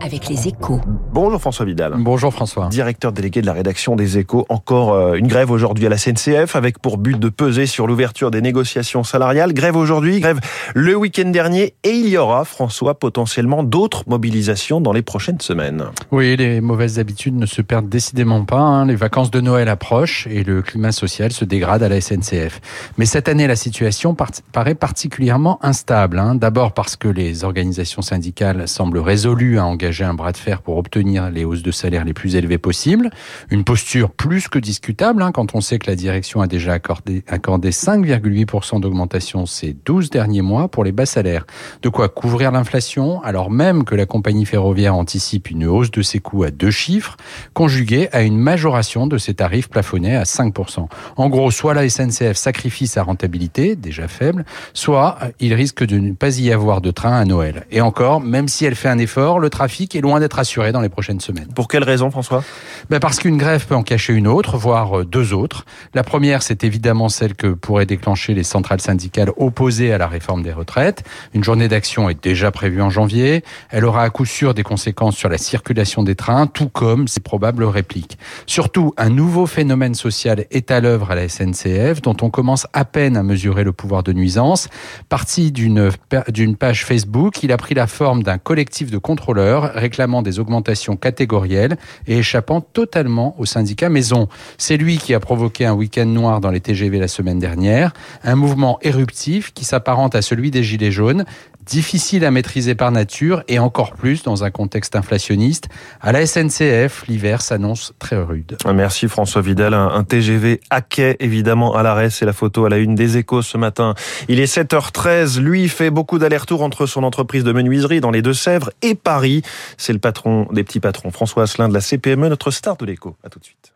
avec les échos. Bonjour François Vidal. Bonjour François. Directeur délégué de la rédaction des échos. Encore euh, une grève aujourd'hui à la CNCF avec pour but de peser sur l'ouverture des négociations salariales. Grève aujourd'hui, grève le week-end dernier et il y aura, François, potentiellement d'autres mobilisations dans les prochaines semaines. Oui, les mauvaises habitudes ne se perdent décidément pas. Hein. Les vacances de Noël approchent et le climat social se dégrade à la SNCF. Mais cette année, la situation paraît particulièrement instable. Hein. D'abord parce que les organisations syndicales semblent résolues à engager un bras de fer pour obtenir les hausses de salaire les plus élevées possibles. Une posture plus que discutable hein, quand on sait que la direction a déjà accordé, accordé 5,8% d'augmentation ces 12 derniers mois pour les bas salaires. De quoi couvrir l'inflation alors même que la compagnie ferroviaire anticipe une hausse de ses coûts à deux chiffres, conjuguée à une majoration de ses tarifs plafonnés à 5%. En gros, soit la SNCF sacrifie sa rentabilité, déjà faible, soit il risque de ne pas y avoir de train à Noël. Et encore, même si elle fait un effort, le trafic est loin d'être assuré dans les prochaines semaines. Pour quelle raison, François? Ben Parce qu'une grève peut en cacher une autre, voire euh, deux autres. La première, c'est évidemment celle que pourraient déclencher les centrales syndicales opposées à la réforme des retraites. Une journée d'action est déjà prévue en janvier. Elle aura à coup sûr des conséquences sur la circulation des trains, tout comme ses probables répliques. Surtout, un nouveau phénomène social est à l'œuvre à la SNCF, dont on commence à peine à mesurer le pouvoir de nuisance. Parti d'une d'une page Facebook, il a pris la forme d'un collectif de contrôleurs réclamant des augmentations catégorielles et échappant totalement au syndicat Maison. C'est lui qui a provoqué un week-end noir dans les TGV la semaine dernière, un mouvement éruptif qui s'apparente à celui des Gilets jaunes, difficile à maîtriser par nature et encore plus dans un contexte inflationniste. À la SNCF, l'hiver s'annonce très rude. Merci François Vidal. Un TGV à quai, évidemment, à l'arrêt. C'est la photo à la une des échos ce matin. Il est 7h13. Lui fait beaucoup d'allers-retours entre son entreprise de menuiserie dans les Deux-Sèvres et Paris. C'est le patron des petits patrons, François Asselin de la CPME, notre star de l'écho. À tout de suite.